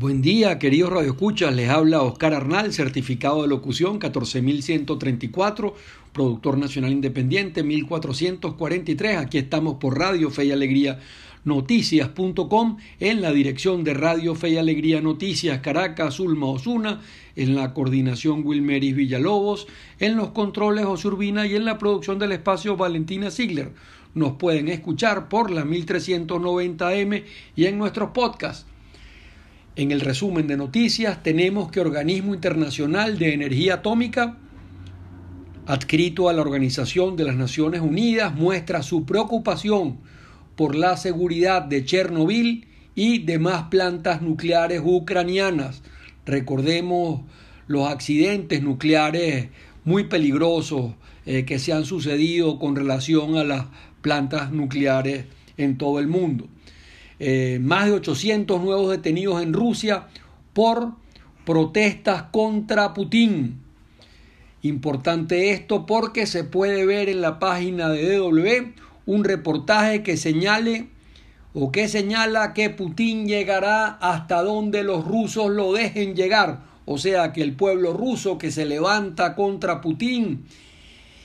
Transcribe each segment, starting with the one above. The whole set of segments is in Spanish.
Buen día, queridos radioescuchas. Les habla Oscar Arnal, certificado de locución 14134, productor nacional independiente 1443. Aquí estamos por Radio Fe y Alegría Noticias.com en la dirección de Radio Fe y Alegría Noticias Caracas, Ulma Osuna, en la coordinación Wilmeris Villalobos, en los controles Osurbina y en la producción del espacio Valentina Ziegler. Nos pueden escuchar por la 1390M y en nuestros podcasts en el resumen de noticias tenemos que Organismo Internacional de Energía Atómica, adscrito a la Organización de las Naciones Unidas, muestra su preocupación por la seguridad de Chernobyl y demás plantas nucleares ucranianas. Recordemos los accidentes nucleares muy peligrosos eh, que se han sucedido con relación a las plantas nucleares en todo el mundo. Eh, más de 800 nuevos detenidos en Rusia por protestas contra Putin. Importante esto porque se puede ver en la página de DW un reportaje que señale o que señala que Putin llegará hasta donde los rusos lo dejen llegar. O sea que el pueblo ruso que se levanta contra Putin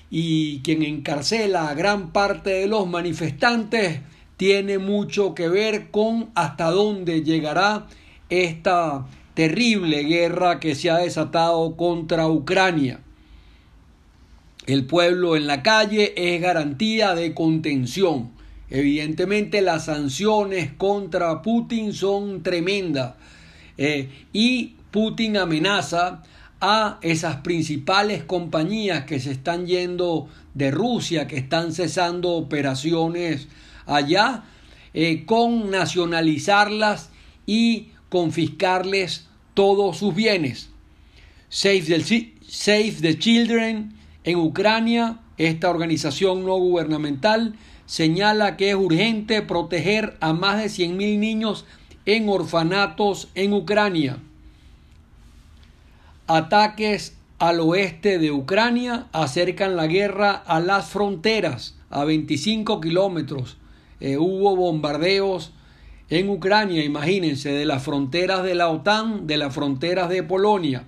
y quien encarcela a gran parte de los manifestantes tiene mucho que ver con hasta dónde llegará esta terrible guerra que se ha desatado contra Ucrania. El pueblo en la calle es garantía de contención. Evidentemente las sanciones contra Putin son tremendas eh, y Putin amenaza a esas principales compañías que se están yendo de Rusia, que están cesando operaciones allá eh, con nacionalizarlas y confiscarles todos sus bienes. Save the, Save the Children en Ucrania, esta organización no gubernamental, señala que es urgente proteger a más de 100.000 niños en orfanatos en Ucrania. Ataques al oeste de Ucrania acercan la guerra a las fronteras a 25 kilómetros eh, hubo bombardeos en Ucrania, imagínense, de las fronteras de la OTAN, de las fronteras de Polonia.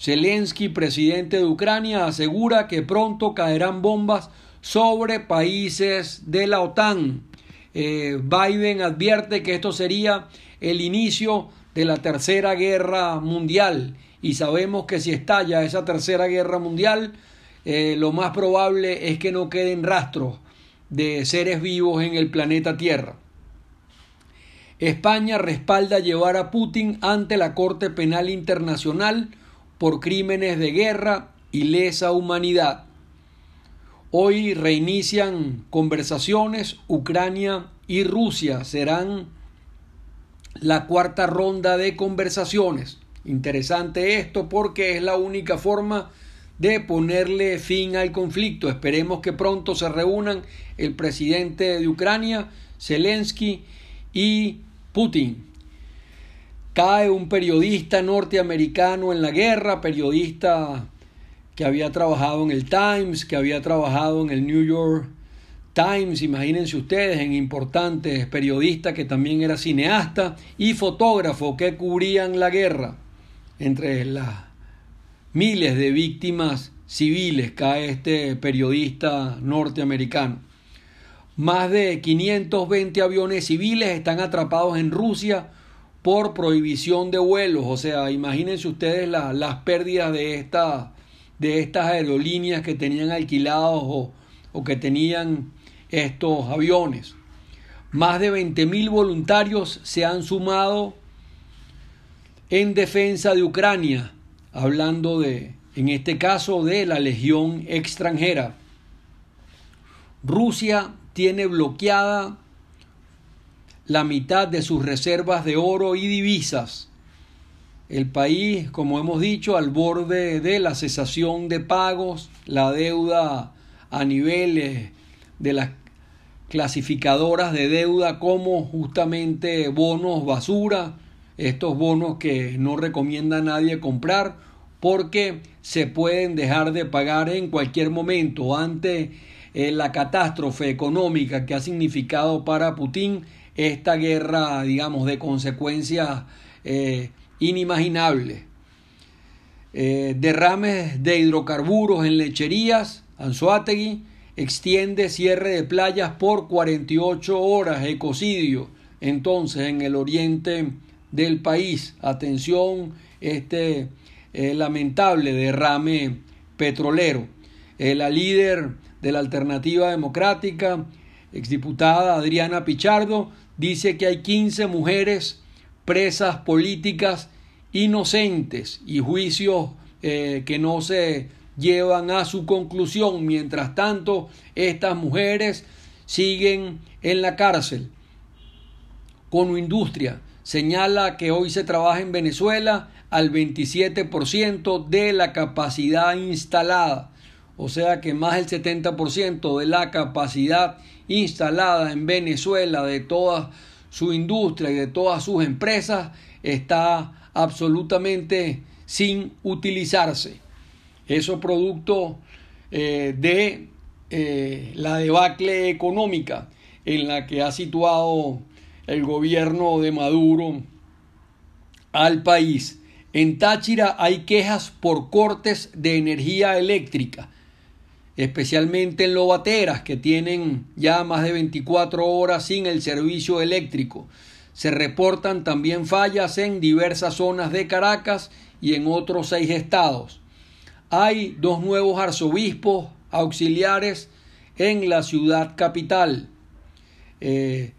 Zelensky, presidente de Ucrania, asegura que pronto caerán bombas sobre países de la OTAN. Eh, Biden advierte que esto sería el inicio de la tercera guerra mundial y sabemos que si estalla esa tercera guerra mundial, eh, lo más probable es que no queden rastros de seres vivos en el planeta Tierra. España respalda llevar a Putin ante la Corte Penal Internacional por crímenes de guerra y lesa humanidad. Hoy reinician conversaciones Ucrania y Rusia. Serán la cuarta ronda de conversaciones. Interesante esto porque es la única forma de ponerle fin al conflicto. Esperemos que pronto se reúnan el presidente de Ucrania, Zelensky y Putin. Cae un periodista norteamericano en la guerra, periodista que había trabajado en el Times, que había trabajado en el New York Times, imagínense ustedes, en importantes periodistas que también era cineasta y fotógrafo que cubrían la guerra entre las miles de víctimas civiles cae este periodista norteamericano. Más de 520 aviones civiles están atrapados en Rusia por prohibición de vuelos. O sea, imagínense ustedes las pérdidas de, esta, de estas aerolíneas que tenían alquilados o, o que tenían estos aviones. Más de 20.000 voluntarios se han sumado en defensa de Ucrania hablando de, en este caso, de la legión extranjera. Rusia tiene bloqueada la mitad de sus reservas de oro y divisas. El país, como hemos dicho, al borde de la cesación de pagos, la deuda a niveles de las clasificadoras de deuda como justamente bonos basura, estos bonos que no recomienda nadie comprar porque se pueden dejar de pagar en cualquier momento ante eh, la catástrofe económica que ha significado para Putin esta guerra, digamos, de consecuencias eh, inimaginables. Eh, derrames de hidrocarburos en lecherías, Anzuategui extiende cierre de playas por 48 horas, ecocidio, entonces en el oriente del país. Atención, este eh, lamentable derrame petrolero. Eh, la líder de la Alternativa Democrática, exdiputada Adriana Pichardo, dice que hay 15 mujeres presas políticas inocentes y juicios eh, que no se llevan a su conclusión. Mientras tanto, estas mujeres siguen en la cárcel. Con industria señala que hoy se trabaja en Venezuela al 27% de la capacidad instalada. O sea que más del 70% de la capacidad instalada en Venezuela de toda su industria y de todas sus empresas está absolutamente sin utilizarse. Eso producto eh, de eh, la debacle económica en la que ha situado el gobierno de Maduro al país. En Táchira hay quejas por cortes de energía eléctrica, especialmente en Lobateras, que tienen ya más de 24 horas sin el servicio eléctrico. Se reportan también fallas en diversas zonas de Caracas y en otros seis estados. Hay dos nuevos arzobispos auxiliares en la ciudad capital. Eh,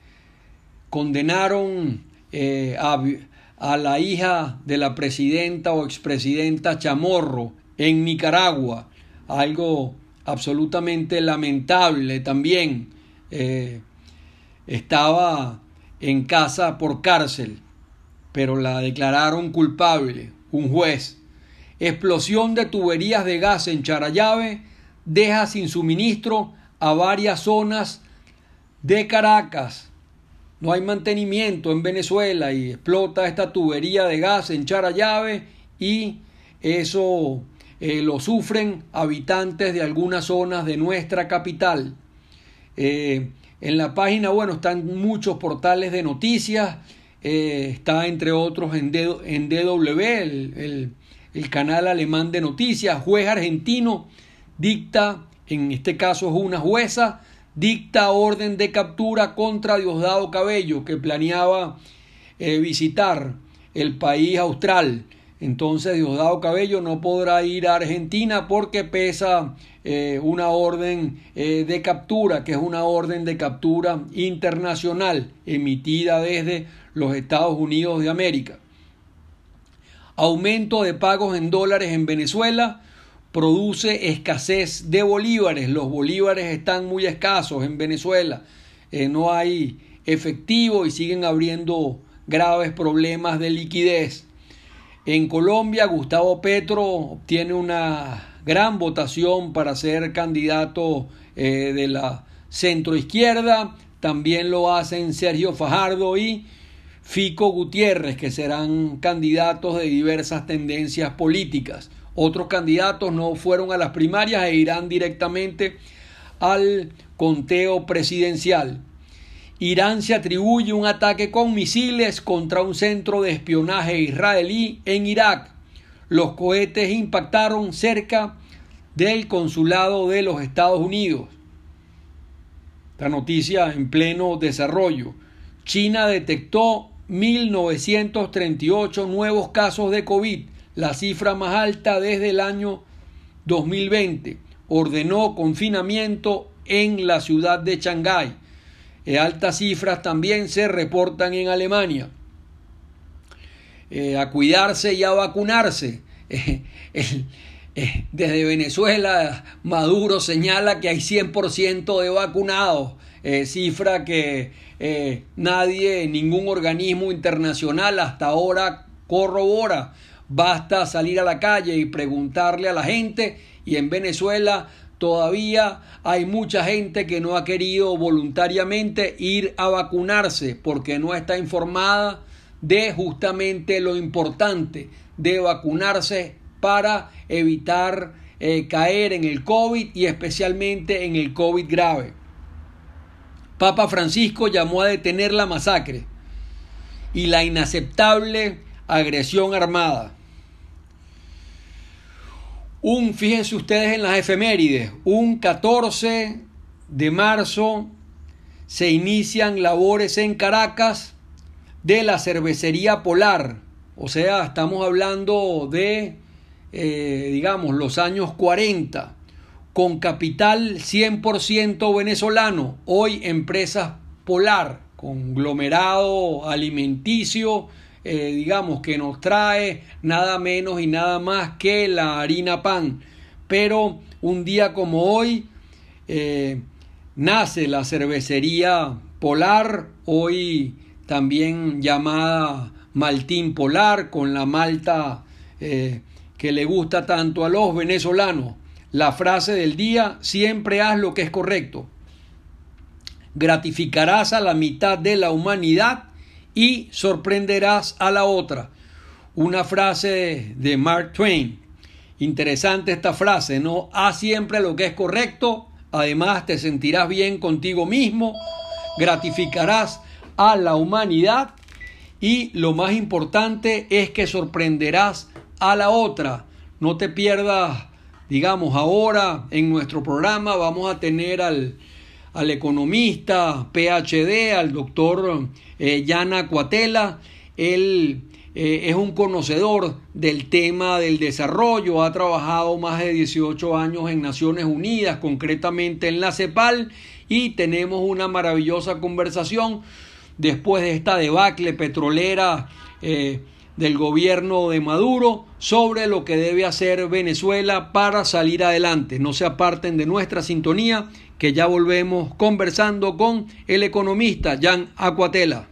condenaron eh, a, la hija de la presidenta o expresidenta Chamorro en Nicaragua, algo absolutamente lamentable también. Eh, estaba en casa por cárcel, pero la declararon culpable, un juez. Explosión de tuberías de gas en Charayave deja sin suministro a varias zonas de Caracas. No hay mantenimiento en Venezuela y explota esta tubería de gas en Charayave y eso eh, lo sufren habitantes de algunas zonas de nuestra capital. Eh, en la página, bueno, están muchos portales de noticias, eh, está entre otros en, DW, el, el canal alemán de noticias, juez argentino dicta, en este caso es una jueza, dicta orden de captura contra Diosdado Cabello, que planeaba eh, visitar el país austral. Entonces Diosdado Cabello no podrá ir a Argentina porque pesa eh, una orden eh, de captura, que es una orden de captura internacional emitida desde los Estados Unidos de América. Aumento de pagos en dólares en Venezuela produce escasez de bolívares. Los bolívares están muy escasos en Venezuela. Eh, no hay efectivo y siguen abriendo graves problemas de liquidez. En Colombia, Gustavo Petro obtiene una gran votación para ser candidato eh, de la centroizquierda. También lo hacen Sergio Fajardo y Fico Gutiérrez, que serán candidatos de diversas tendencias políticas. Otros candidatos no fueron a las primarias e irán directamente al conteo presidencial. Irán se atribuye un ataque con misiles contra un centro de espionaje israelí en Irak. Los cohetes impactaron cerca del consulado de los Estados Unidos. Esta noticia en pleno desarrollo. China detectó 1.938 nuevos casos de COVID la cifra más alta desde el año 2020. Ordenó confinamiento en la ciudad de Shanghái. Eh, altas cifras también se reportan en Alemania. Eh, a cuidarse y a vacunarse. Eh, desde Venezuela, Maduro señala que hay 100% de vacunados, cifra que nadie, ningún organismo internacional hasta ahora corrobora. Basta salir a la calle y preguntarle a la gente y en Venezuela todavía hay mucha gente que no ha querido voluntariamente ir a vacunarse porque no está informada de justamente lo importante de vacunarse para evitar eh, caer en el COVID y especialmente en el COVID grave. Papa Francisco llamó a detener la masacre y la inaceptable agresión armada. Un, fíjense ustedes en las efemérides, un 14 de marzo se inician labores en Caracas de la cervecería Polar. O sea, estamos hablando de, eh, digamos, los años 40, con capital 100% venezolano, hoy empresas Polar, conglomerado alimenticio, eh, digamos, que nos trae nada menos y nada más que la harina pan. Pero un día como hoy eh, nace la cervecería Polar, hoy también llamada Maltín Polar, con la malta eh, que le gusta tanto a los venezolanos. La frase del día, siempre haz lo que es correcto. Gratificarás a la mitad de la humanidad y sorprenderás a la otra. Una frase de Mark Twain. Interesante esta frase, ¿no? Haz siempre lo que es correcto, además te sentirás bien contigo mismo, gratificarás a la humanidad y lo más importante es que sorprenderás a la otra. No te pierdas, digamos, ahora en nuestro programa vamos a tener al, al economista PhD, al doctor eh, Yana Cuatela. Él eh, es un conocedor del tema del desarrollo, ha trabajado más de 18 años en Naciones Unidas, concretamente en la CEPAL, y tenemos una maravillosa conversación después de esta debacle petrolera eh, del gobierno de Maduro sobre lo que debe hacer Venezuela para salir adelante. No se aparten de nuestra sintonía, que ya volvemos conversando con el economista Jan Acuatela.